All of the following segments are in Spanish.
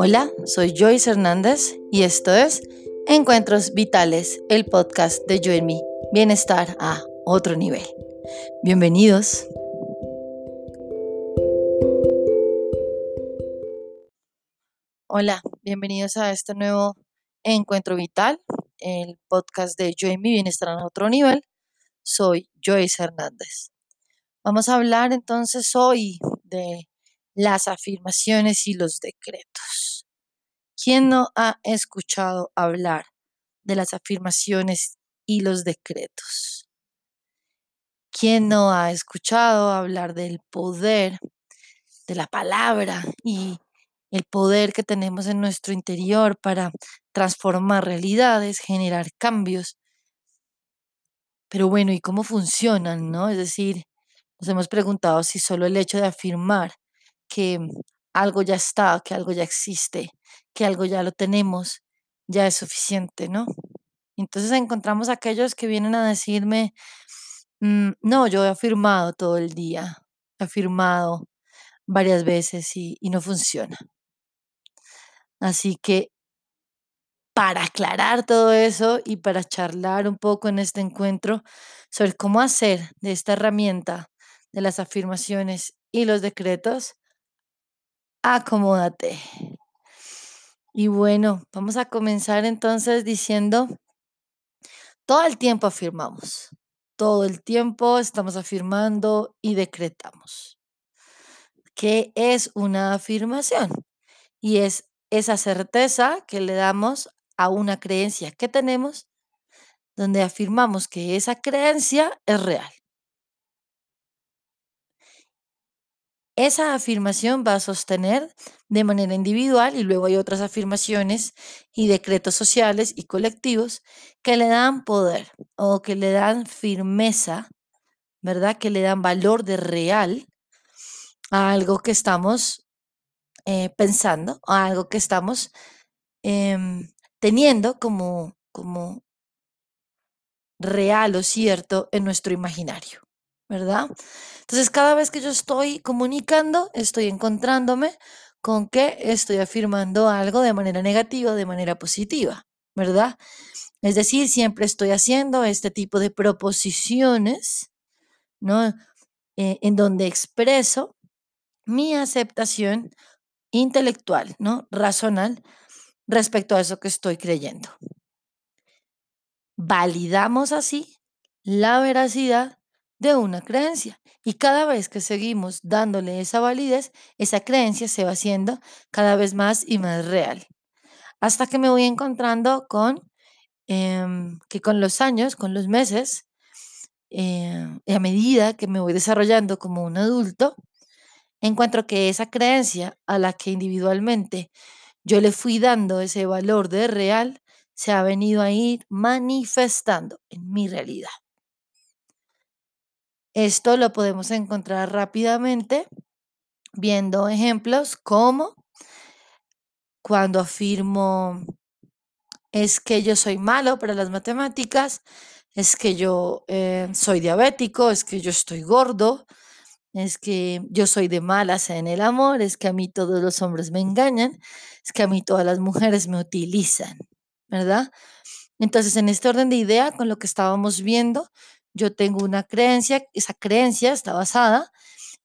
Hola, soy Joyce Hernández y esto es Encuentros Vitales, el podcast de Yo en mí, bienestar a otro nivel. Bienvenidos. Hola, bienvenidos a este nuevo Encuentro Vital, el podcast de Yo en mí, bienestar a otro nivel. Soy Joyce Hernández. Vamos a hablar entonces hoy de las afirmaciones y los decretos. ¿Quién no ha escuchado hablar de las afirmaciones y los decretos? ¿Quién no ha escuchado hablar del poder de la palabra y el poder que tenemos en nuestro interior para transformar realidades, generar cambios? Pero bueno, ¿y cómo funcionan, no? Es decir, nos hemos preguntado si solo el hecho de afirmar que algo ya está, que algo ya existe, que algo ya lo tenemos, ya es suficiente, ¿no? Entonces encontramos aquellos que vienen a decirme, mm, no, yo he afirmado todo el día, he afirmado varias veces y, y no funciona. Así que para aclarar todo eso y para charlar un poco en este encuentro sobre cómo hacer de esta herramienta de las afirmaciones y los decretos, acomódate. Y bueno, vamos a comenzar entonces diciendo, todo el tiempo afirmamos, todo el tiempo estamos afirmando y decretamos. ¿Qué es una afirmación? Y es esa certeza que le damos a una creencia que tenemos, donde afirmamos que esa creencia es real. Esa afirmación va a sostener de manera individual y luego hay otras afirmaciones y decretos sociales y colectivos que le dan poder o que le dan firmeza, ¿verdad? Que le dan valor de real a algo que estamos eh, pensando, a algo que estamos em, teniendo como, como real o cierto en nuestro imaginario, ¿verdad? Entonces, cada vez que yo estoy comunicando, estoy encontrándome con que estoy afirmando algo de manera negativa, de manera positiva, ¿verdad? Es decir, siempre estoy haciendo este tipo de proposiciones, ¿no? Eh, en donde expreso mi aceptación intelectual, ¿no? Racional respecto a eso que estoy creyendo. Validamos así la veracidad de una creencia. Y cada vez que seguimos dándole esa validez, esa creencia se va haciendo cada vez más y más real. Hasta que me voy encontrando con em, que con los años, con los meses, em, y a medida que me voy desarrollando como un adulto, encuentro que esa creencia a la que individualmente yo le fui dando ese valor de real, se ha venido a ir manifestando en mi realidad. Esto lo podemos encontrar rápidamente viendo ejemplos como cuando afirmo es que yo soy malo para las matemáticas, es que yo eh, soy diabético, es que yo estoy gordo, es que yo soy de malas en el amor, es que a mí todos los hombres me engañan, es que a mí todas las mujeres me utilizan, ¿verdad? Entonces, en este orden de idea, con lo que estábamos viendo, yo tengo una creencia, esa creencia está basada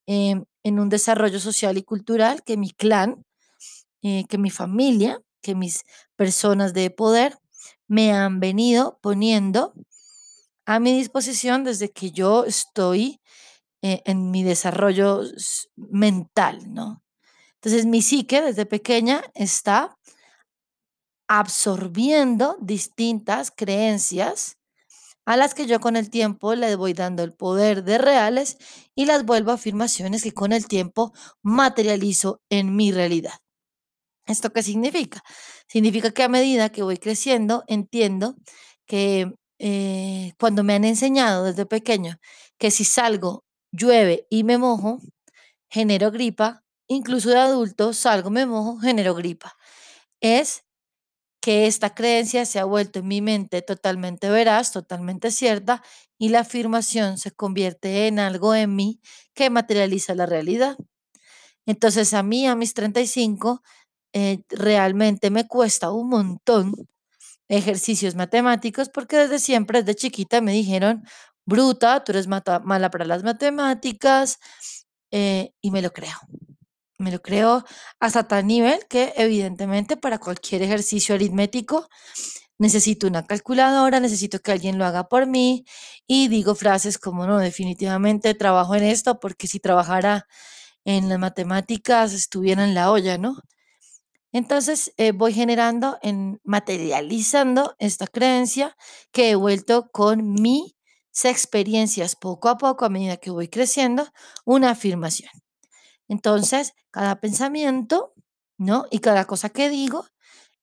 en un desarrollo social y cultural que mi clan, eh, que mi familia, que mis personas de poder me han venido poniendo a mi disposición desde que yo estoy eh, en mi desarrollo mental, ¿no? Entonces mi psique desde pequeña está absorbiendo distintas creencias a las que yo con el tiempo le voy dando el poder de reales y las vuelvo afirmaciones que con el tiempo materializo en mi realidad. ¿Esto qué significa? Significa que a medida que voy creciendo, entiendo que eh, cuando me han enseñado desde pequeño que si salgo, llueve y me mojo, genero gripa, incluso de adulto salgo, me mojo, genero gripa. Es que esta creencia se ha vuelto en mi mente totalmente veraz, totalmente cierta, y la afirmación se convierte en algo en mí que materializa la realidad. Entonces a mí, a mis 35, eh, realmente me cuesta un montón ejercicios matemáticos porque desde siempre, desde chiquita me dijeron, bruta, tú eres mala para las matemáticas eh, y me lo creo. Me lo creo hasta tal nivel que evidentemente para cualquier ejercicio aritmético necesito una calculadora, necesito que alguien lo haga por mí y digo frases como, no, definitivamente trabajo en esto porque si trabajara en las matemáticas estuviera en la olla, ¿no? Entonces eh, voy generando, en, materializando esta creencia que he vuelto con mis experiencias poco a poco, a medida que voy creciendo, una afirmación. Entonces, cada pensamiento, ¿no? Y cada cosa que digo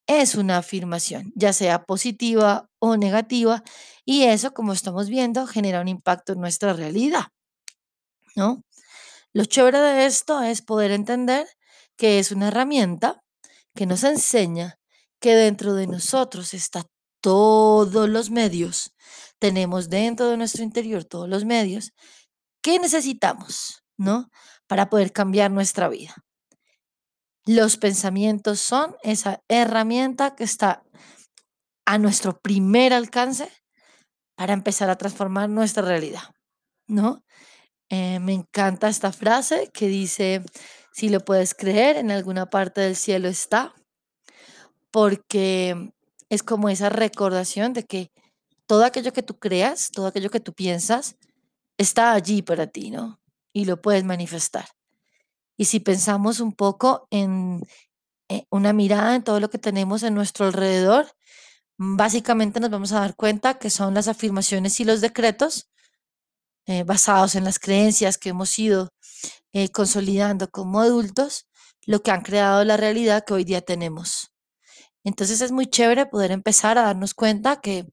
es una afirmación, ya sea positiva o negativa, y eso, como estamos viendo, genera un impacto en nuestra realidad, ¿no? Lo chévere de esto es poder entender que es una herramienta que nos enseña que dentro de nosotros está todos los medios, tenemos dentro de nuestro interior todos los medios que necesitamos, ¿no? Para poder cambiar nuestra vida. Los pensamientos son esa herramienta que está a nuestro primer alcance para empezar a transformar nuestra realidad, ¿no? Eh, me encanta esta frase que dice, si lo puedes creer, en alguna parte del cielo está, porque es como esa recordación de que todo aquello que tú creas, todo aquello que tú piensas, está allí para ti, ¿no? Y lo puedes manifestar. Y si pensamos un poco en eh, una mirada en todo lo que tenemos en nuestro alrededor, básicamente nos vamos a dar cuenta que son las afirmaciones y los decretos eh, basados en las creencias que hemos ido eh, consolidando como adultos, lo que han creado la realidad que hoy día tenemos. Entonces es muy chévere poder empezar a darnos cuenta que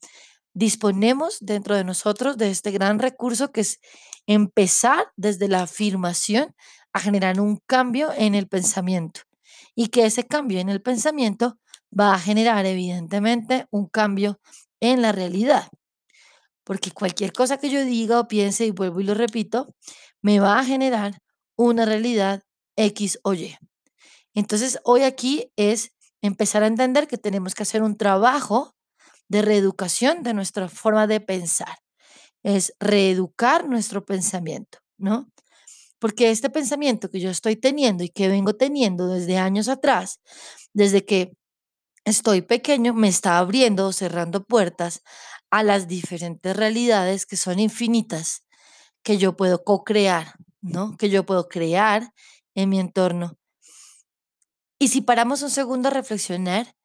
disponemos dentro de nosotros de este gran recurso que es empezar desde la afirmación a generar un cambio en el pensamiento y que ese cambio en el pensamiento va a generar evidentemente un cambio en la realidad. Porque cualquier cosa que yo diga o piense y vuelvo y lo repito, me va a generar una realidad X o Y. Entonces, hoy aquí es empezar a entender que tenemos que hacer un trabajo de reeducación de nuestra forma de pensar. Es reeducar nuestro pensamiento, ¿no? Porque este pensamiento que yo estoy teniendo y que vengo teniendo desde años atrás, desde que estoy pequeño, me está abriendo o cerrando puertas a las diferentes realidades que son infinitas, que yo puedo co-crear, ¿no? Que yo puedo crear en mi entorno. Y si paramos un segundo a reflexionar,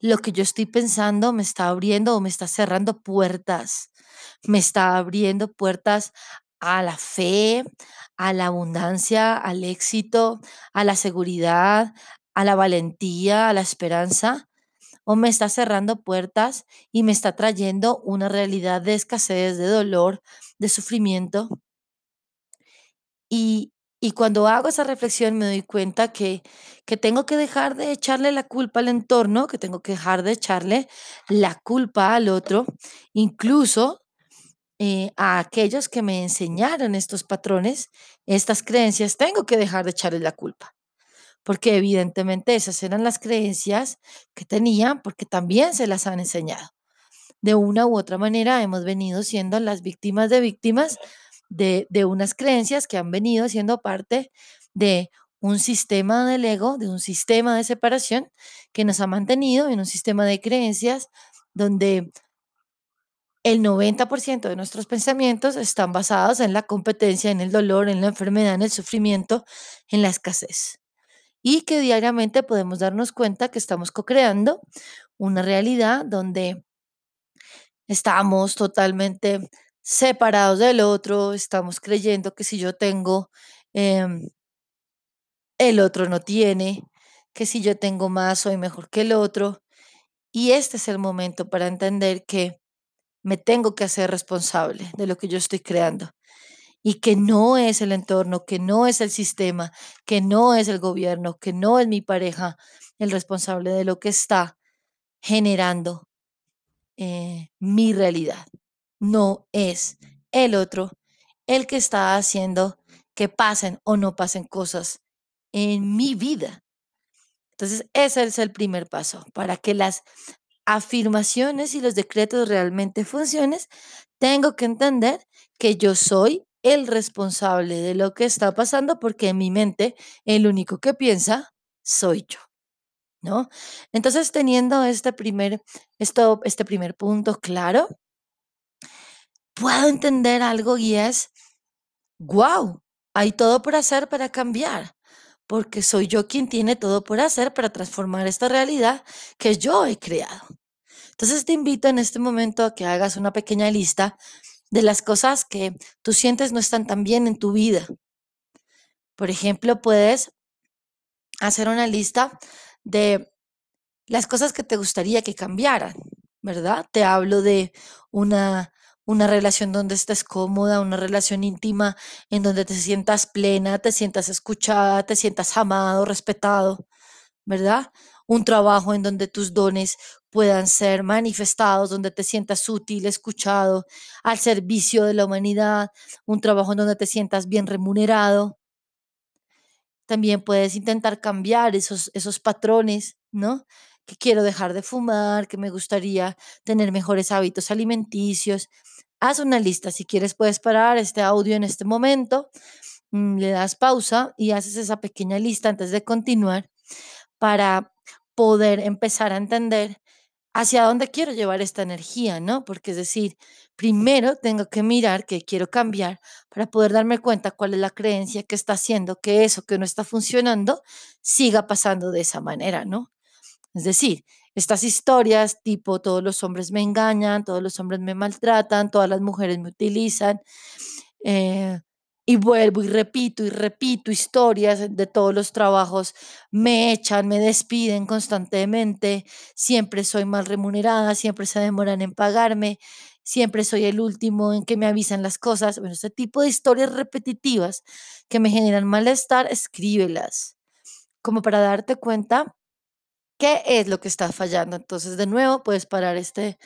lo que yo estoy pensando me está abriendo o me está cerrando puertas. Me está abriendo puertas a la fe, a la abundancia, al éxito, a la seguridad, a la valentía, a la esperanza. O me está cerrando puertas y me está trayendo una realidad de escasez, de dolor, de sufrimiento. Y, y cuando hago esa reflexión me doy cuenta que, que tengo que dejar de echarle la culpa al entorno, que tengo que dejar de echarle la culpa al otro, incluso eh, a aquellos que me enseñaron estos patrones, estas creencias, tengo que dejar de echarle la culpa. Porque evidentemente esas eran las creencias que tenían, porque también se las han enseñado. De una u otra manera hemos venido siendo las víctimas de víctimas de, unas creencias que han venido siendo parte de un sistema del ego, de un sistema de separación que nos ha mantenido en un sistema de creencias donde el 90% de nuestros pensamientos están basados en la competencia, en el dolor, en la enfermedad, en el sufrimiento, en la escasez. Y que diariamente podemos darnos cuenta que estamos co-creando una realidad donde estamos totalmente separados del otro, estamos creyendo que si yo tengo, em, el otro no tiene, que si yo tengo más soy mejor que el otro. Y este es el momento para entender que me tengo que hacer responsable de lo que yo estoy creando y que no es el entorno, que no es el sistema, que no es el gobierno, que no es mi pareja el responsable de lo que está generando eh, mi realidad no es el otro el que está haciendo que pasen o no pasen cosas en mi vida. Entonces, ese es el primer paso para que las afirmaciones y los decretos realmente funcionen. Tengo que entender que yo soy el responsable de lo que está pasando porque en mi mente el único que piensa soy yo. ¿No? Entonces, teniendo este primer, esto, este primer punto claro, puedo entender algo y es, wow, hay todo por hacer para cambiar, porque soy yo quien tiene todo por hacer para transformar esta realidad que yo he creado. Entonces te invito en este momento a que hagas una pequeña lista de las cosas que tú sientes no están tan bien en tu vida. Por ejemplo, puedes hacer una lista de las cosas que te gustaría que cambiaran, ¿verdad? Te hablo de una, una relación donde estés cómoda, una relación íntima en donde te sientas plena, te sientas escuchada, te sientas amado, respetado, ¿verdad? Un trabajo en donde tus dones puedan ser manifestados, donde te sientas útil, escuchado, al servicio de la humanidad, un trabajo en donde te sientas bien remunerado, también puedes intentar cambiar esos, esos patrones, ¿no? Que quiero dejar de fumar, que me gustaría tener mejores hábitos alimenticios. Haz una lista. Si quieres, puedes parar este audio en este momento, mm, le das pausa y haces esa pequeña lista antes de continuar para poder empezar a entender hacia dónde quiero llevar esta energía, ¿no? Porque es decir, primero tengo que mirar qué quiero cambiar para poder darme cuenta cuál es la creencia que está haciendo que eso que no está funcionando siga pasando de esa manera, ¿no? Es decir, estas historias tipo todos los hombres me engañan, todos los hombres me maltratan, todas las mujeres me utilizan, eh, y vuelvo y repito y repito historias de todos los trabajos, me echan, me despiden constantemente, siempre soy mal remunerada, siempre se demoran en pagarme, siempre soy el último en que me avisan las cosas. Bueno, este tipo de historias repetitivas que me generan malestar, escríbelas, como para darte cuenta qué es lo que está fallando. Entonces, de nuevo, puedes parar este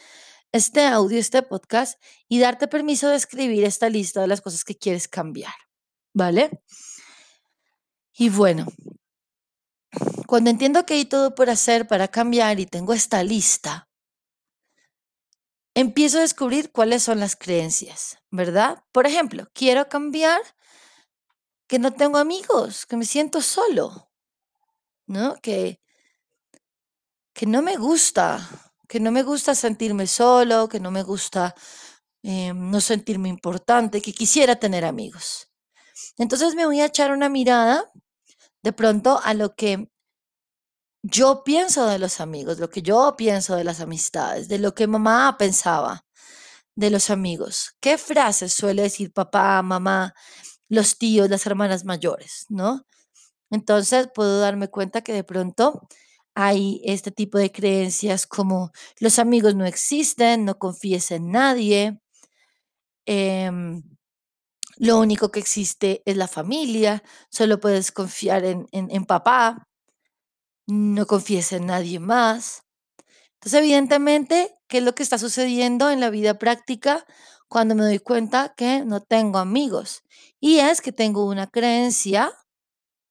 este audio, este podcast y darte permiso de escribir esta lista de las cosas que quieres cambiar, ¿vale? Y bueno, cuando entiendo que hay todo por hacer para cambiar y tengo esta lista, empiezo a descubrir cuáles son las creencias, ¿verdad? Por ejemplo, quiero cambiar que no tengo amigos, que me siento solo, ¿no? Que, que no me gusta que no me gusta sentirme solo, que no me gusta eh, no sentirme importante, que quisiera tener amigos. Entonces me voy a echar una mirada de pronto a lo que yo pienso de los amigos, lo que yo pienso de las amistades, de lo que mamá pensaba de los amigos. ¿Qué frases suele decir papá, mamá, los tíos, las hermanas mayores, no? Entonces puedo darme cuenta que de pronto hay este tipo de creencias como los amigos no existen, no confíes en nadie, em, lo único que existe es la familia, solo puedes confiar en, en papá, no confíes en nadie más. Entonces, evidentemente, ¿qué es lo que está sucediendo en la vida práctica cuando me doy cuenta que no tengo amigos? Y es que tengo una creencia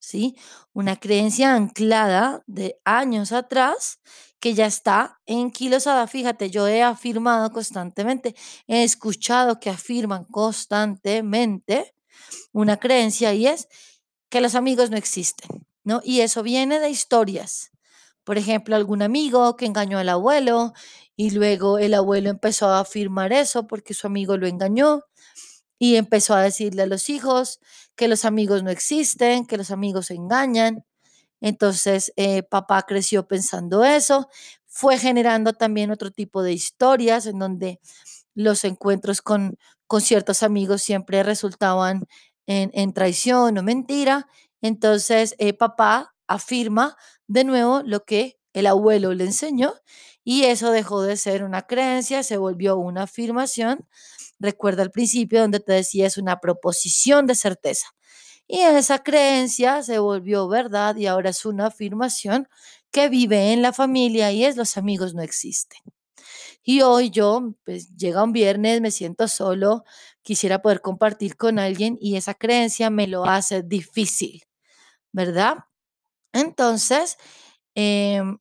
¿sí? Una creencia anclada de años atrás que ya está enquilosada. Fíjate, yo he afirmado constantemente, he escuchado que afirman constantemente una creencia y es que los amigos no existen, ¿no? Y eso viene de historias. Por ejemplo, algún amigo que engañó al abuelo y luego el abuelo empezó a afirmar eso porque su amigo lo engañó y empezó a decirle a los hijos que los amigos no existen, que los amigos engañan. Entonces, eh, papá creció pensando eso, fue generando también otro tipo de historias en donde los encuentros con, con ciertos amigos siempre resultaban en, traición o mentira. Entonces, eh, papá afirma de nuevo lo que el abuelo le enseñó y eso dejó de ser una creencia, se volvió una afirmación Recuerda al principio donde te decía es una proposición de certeza. Y esa creencia se volvió verdad y ahora es una afirmación que vive en la familia y es los amigos no existen. Y hoy yo, pues llega un viernes, me siento solo, quisiera poder compartir con alguien y esa creencia me lo hace difícil, ¿verdad? Entonces, Em,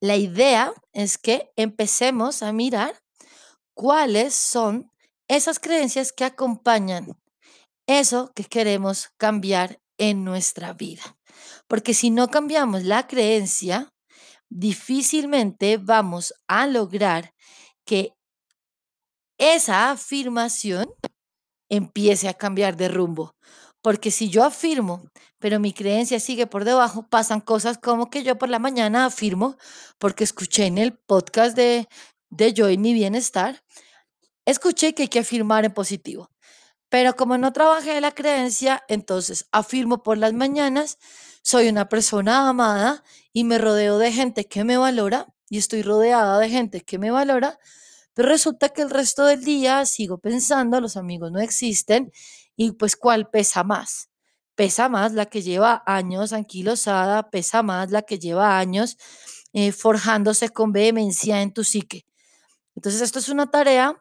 la idea es que empecemos a mirar cuáles son esas creencias que acompañan eso que queremos cambiar en nuestra vida. Porque si no cambiamos la creencia, difícilmente vamos a lograr que esa afirmación empiece a cambiar de rumbo. Porque si yo afirmo, pero mi creencia sigue por debajo, pasan cosas como que yo por la mañana afirmo, porque escuché en el podcast de, de Yo y mi bienestar, escuché que hay que afirmar en positivo. Pero como no trabajé la creencia, entonces afirmo por las mañanas, soy una persona amada y me rodeo de gente que me valora y estoy rodeada de gente que me valora, pero resulta que el resto del día sigo pensando, los amigos no existen y pues ¿cuál pesa más? Pesa más la que lleva años anquilosada, pesa más la que lleva años eh, forjándose con vehemencia en tu psique. Entonces esto es una tarea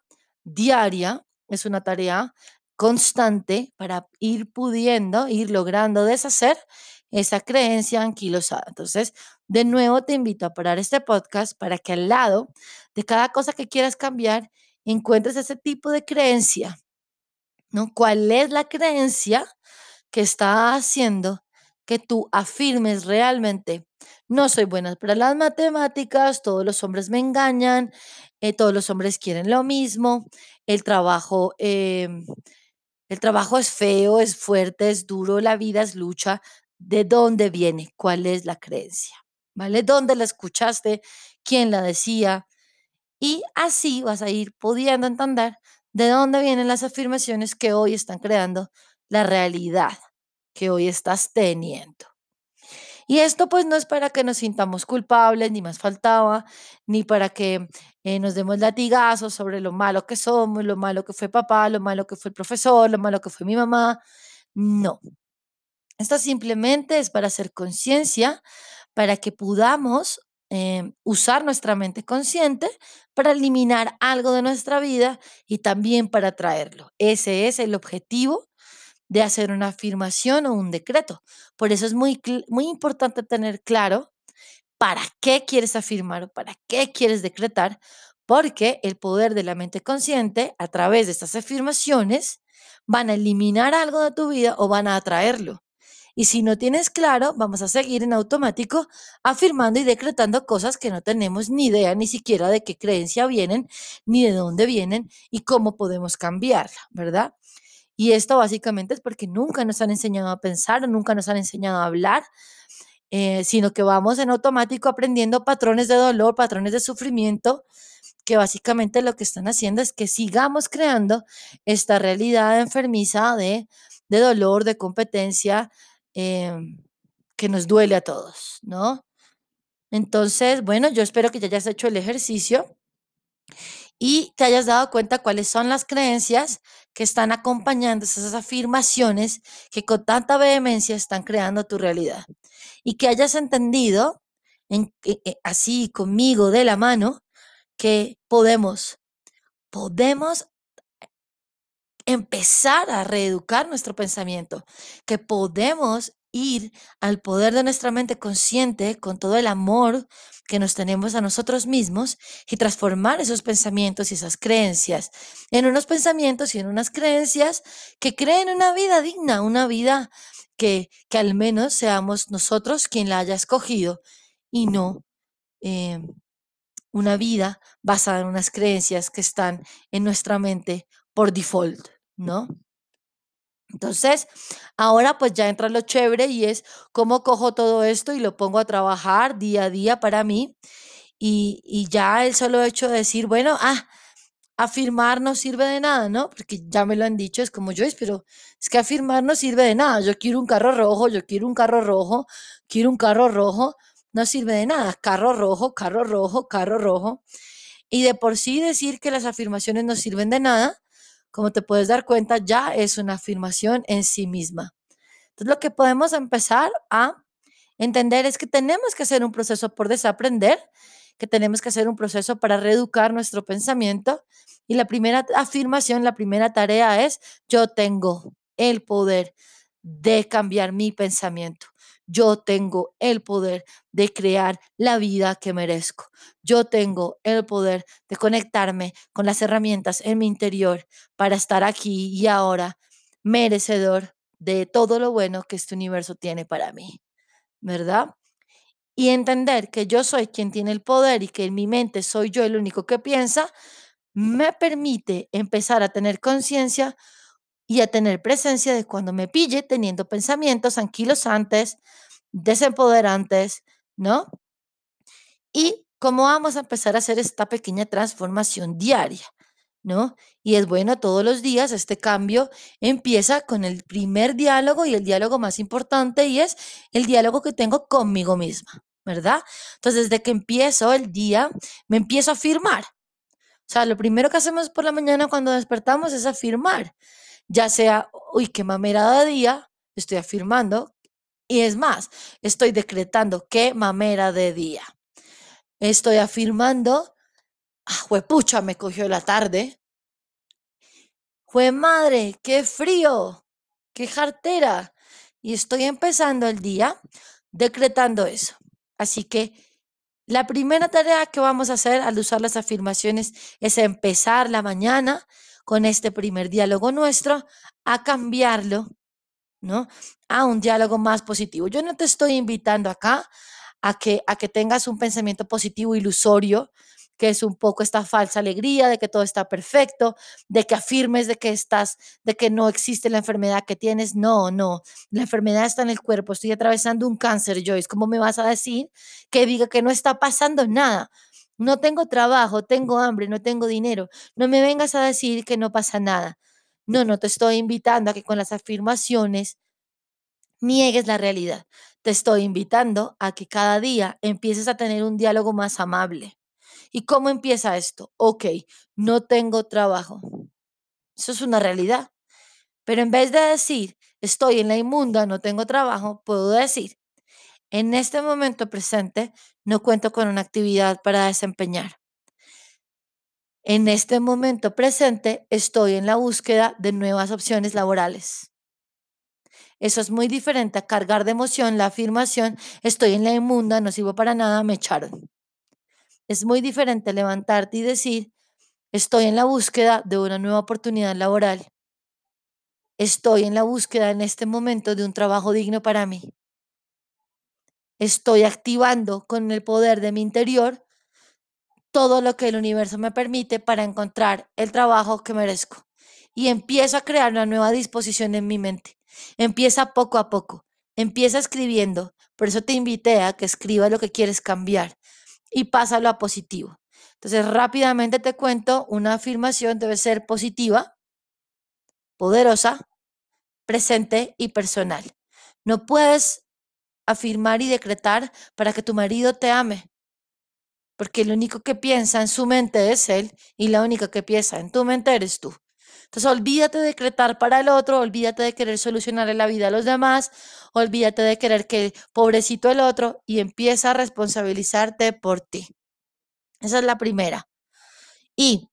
diaria, es una tarea constante para ir pudiendo, ir logrando deshacer esa creencia anquilosada. Entonces, de nuevo te invito a parar este podcast para que al lado de cada cosa que quieras cambiar, encuentres ese tipo de creencia, ¿no? ¿Cuál es la creencia que está haciendo que tú afirmes realmente, no soy buena para las matemáticas, todos los hombres me engañan, eh, todos los hombres quieren lo mismo, el trabajo... em, el trabajo es feo, es fuerte, es duro, la vida es lucha. ¿De dónde viene? ¿Cuál es la creencia? ¿Vale? ¿Dónde la escuchaste? ¿Quién la decía? Y así vas a ir pudiendo entender de dónde vienen las afirmaciones que hoy están creando la realidad que hoy estás teniendo. Y esto pues no es para que nos sintamos culpables, ni más faltaba, ni para que eh, nos demos latigazos sobre lo malo que somos, lo malo que fue papá, lo malo que fue el profesor, lo malo que fue mi mamá. No. Esto simplemente es para hacer conciencia, para que podamos eh, usar nuestra mente consciente para eliminar algo de nuestra vida y también para traerlo. Ese es el objetivo de hacer una afirmación o un decreto. Por eso es muy, muy importante tener claro para qué quieres afirmar o para qué quieres decretar, porque el poder de la mente consciente, a través de estas afirmaciones, van a eliminar algo de tu vida o van a atraerlo. Y si no tienes claro, vamos a seguir en automático afirmando y decretando cosas que no tenemos ni idea ni siquiera de qué creencia vienen, ni de dónde vienen y cómo podemos cambiarla, ¿verdad? Y esto básicamente es porque nunca nos han enseñado a pensar, nunca nos han enseñado a hablar, eh, sino que vamos en automático aprendiendo patrones de dolor, patrones de sufrimiento, que básicamente lo que están haciendo es que sigamos creando esta realidad enfermiza de, de dolor, de competencia, em, que nos duele a todos, ¿no? Entonces, bueno, yo espero que ya hayas hecho el ejercicio y te hayas dado cuenta cuáles son las creencias que están acompañando esas afirmaciones que con tanta vehemencia están creando tu realidad. Y que hayas entendido, en, eh, eh, así conmigo de la mano, que podemos, podemos empezar a reeducar nuestro pensamiento, que podemos ir al poder de nuestra mente consciente con todo el amor que nos tenemos a nosotros mismos y transformar esos pensamientos y esas creencias en unos pensamientos y en unas creencias que creen una vida digna, una vida que, que al menos seamos nosotros quien la haya escogido y no eh, una vida basada en unas creencias que están en nuestra mente por default, ¿no? Entonces, ahora pues ya entra lo chévere y es cómo cojo todo esto y lo pongo a trabajar día a día para mí. Y, y ya el solo hecho de decir, bueno, ah, afirmar no sirve de nada, ¿no? Porque ya me lo han dicho, es como yo, pero es que afirmar no sirve de nada. Yo quiero un carro rojo, yo quiero un carro rojo, quiero un carro rojo, no sirve de nada. Carro rojo, carro rojo, carro rojo. Y de por sí decir que las afirmaciones no sirven de nada, como te puedes dar cuenta, ya es una afirmación en sí misma. Entonces, lo que podemos empezar a entender es que tenemos que hacer un proceso por desaprender, que tenemos que hacer un proceso para reeducar nuestro pensamiento. Y la primera afirmación, la primera tarea es, yo tengo el poder de cambiar mi pensamiento. Yo tengo el poder de crear la vida que merezco. Yo tengo el poder de conectarme con las herramientas en mi interior para estar aquí y ahora merecedor de todo lo bueno que este universo tiene para mí, ¿verdad? Y entender que yo soy quien tiene el poder y que en mi mente soy yo el único que piensa, me permite empezar a tener conciencia y a tener presencia de cuando me pille teniendo pensamientos anquilosantes, desempoderantes, ¿no? Y cómo vamos a empezar a hacer esta pequeña transformación diaria. ¿no? Y es bueno todos los días, este cambio empieza con el primer diálogo y el diálogo más importante y es el diálogo que tengo conmigo misma, ¿verdad? Entonces, desde que empiezo el día, me empiezo a afirmar. O sea, lo primero que hacemos por la mañana cuando despertamos es afirmar, ya sea, uy, qué mamera de día, estoy afirmando, y es más, estoy decretando qué mamera de día. Estoy afirmando ¡Ah, me cogió la tarde! ¡Jue madre! ¡Qué frío! ¡Qué jartera! Y estoy empezando el día decretando eso. Así que la primera tarea que vamos a hacer al usar las afirmaciones es empezar la mañana con este primer diálogo nuestro a cambiarlo, ¿no? A un diálogo más positivo. Yo no te estoy invitando acá a que, a que tengas un pensamiento positivo ilusorio, que es un poco esta falsa alegría de que todo está perfecto, de que afirmes de que estás, de que no existe la enfermedad que tienes. No, no, la enfermedad está en el cuerpo. Estoy atravesando un cáncer, Joyce. ¿Cómo me vas a decir que diga que no está pasando nada? No tengo trabajo, tengo hambre, no tengo dinero. No me vengas a decir que no pasa nada. No, no te estoy invitando a que con las afirmaciones niegues la realidad. Te estoy invitando a que cada día empieces a tener un diálogo más amable ¿Y cómo empieza esto? Ok, no tengo trabajo. Eso es una realidad. Pero en vez de decir, estoy en la inmunda, no tengo trabajo, puedo decir, en este momento presente no cuento con una actividad para desempeñar. En este momento presente estoy en la búsqueda de nuevas opciones laborales. Eso es muy diferente a cargar de emoción la afirmación, estoy en la inmunda, no sirvo para nada, me echaron. Es muy diferente levantarte y decir, estoy en la búsqueda de una nueva oportunidad laboral. Estoy en la búsqueda en este momento de un trabajo digno para mí. Estoy activando con el poder de mi interior todo lo que el universo me permite para encontrar el trabajo que merezco. Y empiezo a crear una nueva disposición en mi mente. Empieza poco a poco. Empieza escribiendo. Por eso te invité a que escribas lo que quieres cambiar y pásalo a positivo. Entonces, rápidamente te cuento, una afirmación debe ser positiva, poderosa, presente y personal. No puedes afirmar y decretar para que tu marido te ame, porque lo único que piensa en su mente es él y la única que piensa en tu mente eres tú. Entonces, olvídate de decretar para el otro, olvídate de querer solucionarle la vida a los demás, olvídate de querer que pobrecito el otro y empieza a responsabilizarte por ti. Esa es la primera. Y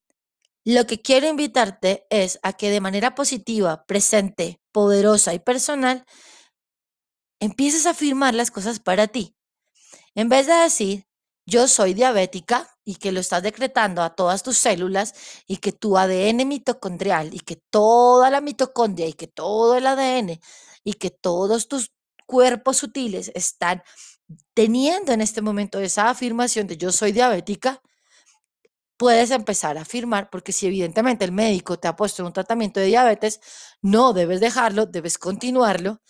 lo que quiero invitarte es a que de manera positiva, presente, poderosa y personal, empieces a afirmar las cosas para ti. En vez de decir, yo soy diabética y que lo estás decretando a todas tus células y que tu ADN mitocondrial y que toda la mitocondria y que todo el ADN y que todos tus cuerpos sutiles están teniendo en este momento esa afirmación de yo soy diabética, puedes empezar a afirmar, porque si evidentemente el médico te ha puesto un tratamiento de diabetes, no debes dejarlo, debes continuarlo,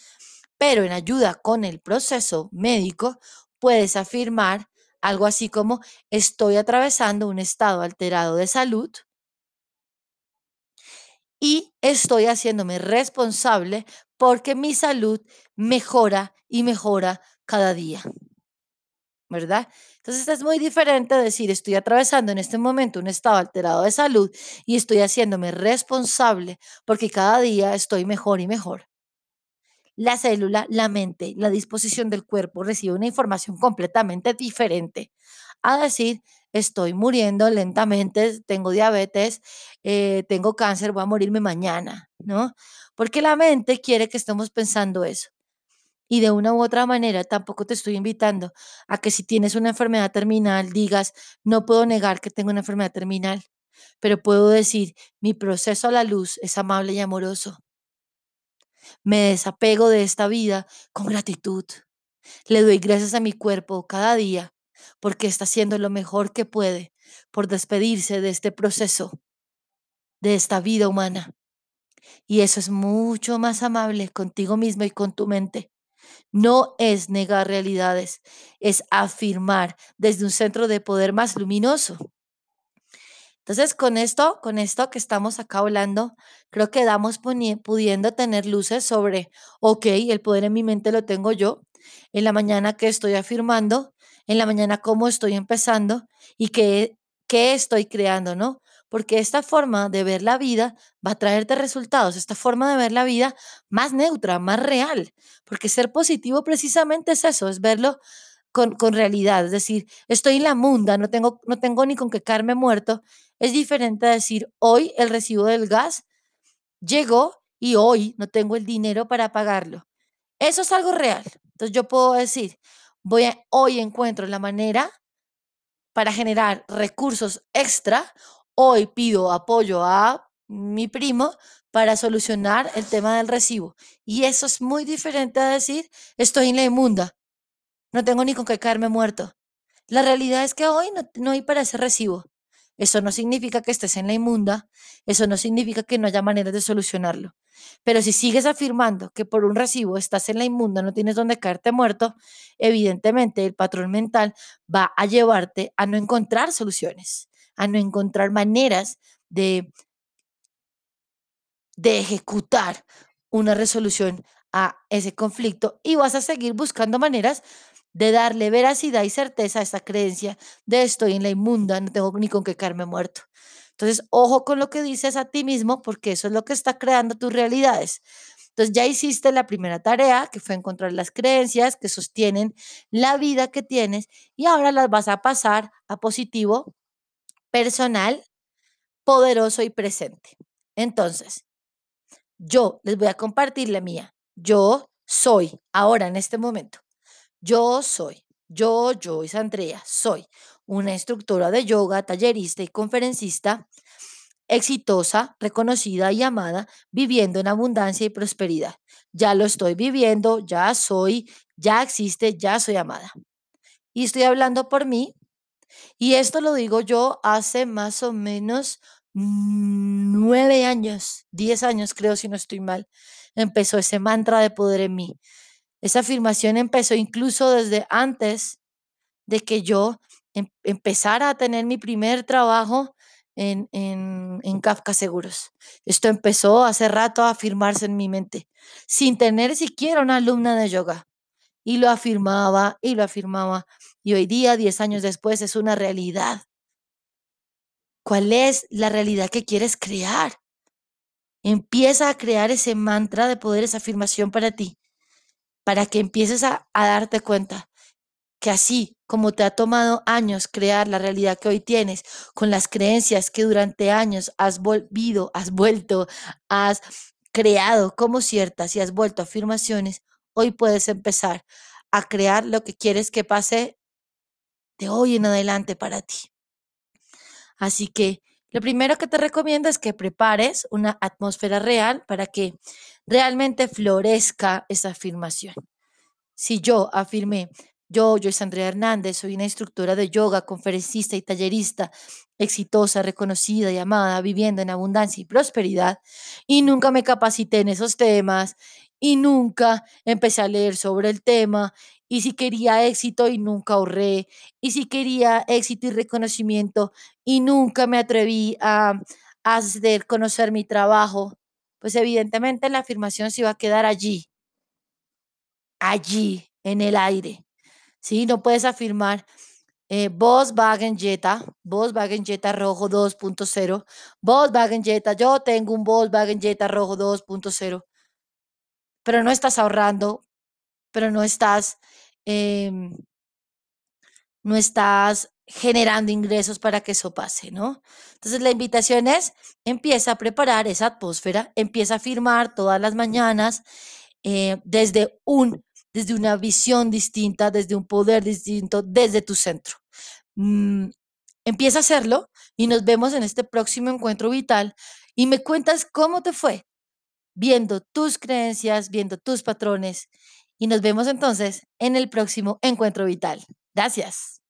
pero en ayuda con el proceso médico puedes afirmar algo así como estoy atravesando un estado alterado de salud y estoy haciéndome responsable porque mi salud mejora y mejora cada día. ¿Verdad? Entonces es muy diferente decir estoy atravesando en este momento un estado alterado de salud y estoy haciéndome responsable porque cada día estoy mejor y mejor la célula, la mente, la disposición del cuerpo recibe una información completamente diferente a decir, estoy muriendo lentamente, tengo diabetes, eh, tengo cáncer, voy a morirme mañana, ¿no? Porque la mente quiere que estemos pensando eso. Y de una u otra manera, tampoco te estoy invitando a que si tienes una enfermedad terminal digas, no puedo negar que tengo una enfermedad terminal, pero puedo decir, mi proceso a la luz es amable y amoroso. Me desapego de esta vida con gratitud. Le doy gracias a mi cuerpo cada día porque está haciendo lo mejor que puede por despedirse de este proceso, de esta vida humana. Y eso es mucho más amable contigo mismo y con tu mente. No es negar realidades, es afirmar desde un centro de poder más luminoso. Entonces, con esto, con esto que estamos acá hablando, creo que damos pudiendo tener luces sobre, ok, el poder en mi mente lo tengo yo, en la mañana que estoy afirmando, en la mañana cómo estoy empezando y qué, estoy creando, ¿no? Porque esta forma de ver la vida va a traerte resultados, esta forma de ver la vida más neutra, más real, porque ser positivo precisamente es eso, es verlo con, con, realidad, es decir, estoy en la munda, no tengo, no tengo ni con qué caerme muerto, es diferente a decir, hoy el recibo del gas llegó y hoy no tengo el dinero para pagarlo. Eso es algo real. Entonces yo puedo decir, voy hoy encuentro la manera para generar recursos extra, hoy pido apoyo a mi primo para solucionar el tema del recibo. Y eso es muy diferente a decir, estoy en la inmunda, no tengo ni con qué caerme muerto. La realidad es que hoy no, no hay para ese recibo. Eso no significa que estés en la inmunda, eso no significa que no haya maneras de solucionarlo. Pero si sigues afirmando que por un recibo estás en la inmunda, no tienes donde caerte muerto, evidentemente el patrón mental va a llevarte a no encontrar soluciones, a no encontrar maneras de, de ejecutar una resolución a ese conflicto y vas a seguir buscando maneras de darle veracidad y certeza a esta creencia de estoy en la inmunda, no tengo ni con qué caerme muerto. Entonces, ojo con lo que dices a ti mismo, porque eso es lo que está creando tus realidades. Entonces, ya hiciste la primera tarea, que fue encontrar las creencias que sostienen la vida que tienes, y ahora las vas a pasar a positivo, personal, poderoso y presente. Entonces, yo les voy a compartir la mía. Yo soy ahora en este momento yo soy, yo, Joyce Andrea, soy una instructora de yoga, tallerista y conferencista exitosa, reconocida y amada, viviendo en abundancia y prosperidad. Ya lo estoy viviendo, ya soy, ya existe, ya soy amada. Y estoy hablando por mí. Y esto lo digo yo hace más o menos nueve años, diez años creo si no estoy mal. Empezó ese mantra de poder en mí. Esa afirmación empezó incluso desde antes de que yo em, empezara a tener mi primer trabajo en, en, en Kafka Seguros. Esto empezó hace rato a afirmarse en mi mente, sin tener siquiera una alumna de yoga. Y lo afirmaba y lo afirmaba. Y hoy día, 10 años después, es una realidad. ¿Cuál es la realidad que quieres crear? Empieza a crear ese mantra de poder, esa afirmación para ti para que empieces a, darte cuenta que así como te ha tomado años crear la realidad que hoy tienes, con las creencias que durante años has volvido, has vuelto, has creado como ciertas y has vuelto afirmaciones, hoy puedes empezar a crear lo que quieres que pase de hoy en adelante para ti. Así que lo primero que te recomiendo es que prepares una atmósfera real para que realmente florezca esa afirmación. Si yo afirmé, yo, Joyce Andrea Hernández, soy una instructora de yoga, conferencista y tallerista, exitosa, reconocida y amada, viviendo en abundancia y prosperidad, y nunca me capacité en esos temas, y nunca empecé a leer sobre el tema, y si quería éxito y nunca ahorré, y si quería éxito y reconocimiento y nunca me atreví a, hacer conocer mi trabajo, pues evidentemente la afirmación se iba a quedar allí, allí, en el aire. ¿Sí? No puedes afirmar eh, Volkswagen Jetta, Volkswagen Jetta rojo 2.0, Volkswagen Jetta, yo tengo un Volkswagen Jetta rojo 2.0, pero no estás ahorrando, pero no estás, em, no estás generando ingresos para que eso pase, ¿no? Entonces la invitación es, empieza a preparar esa atmósfera, empieza a firmar todas las mañanas eh, desde un desde una visión distinta, desde un poder distinto, desde tu centro. Mm, empieza a hacerlo y nos vemos en este próximo encuentro vital y me cuentas cómo te fue viendo tus creencias, viendo tus patrones y nos vemos entonces en el próximo encuentro vital. Gracias.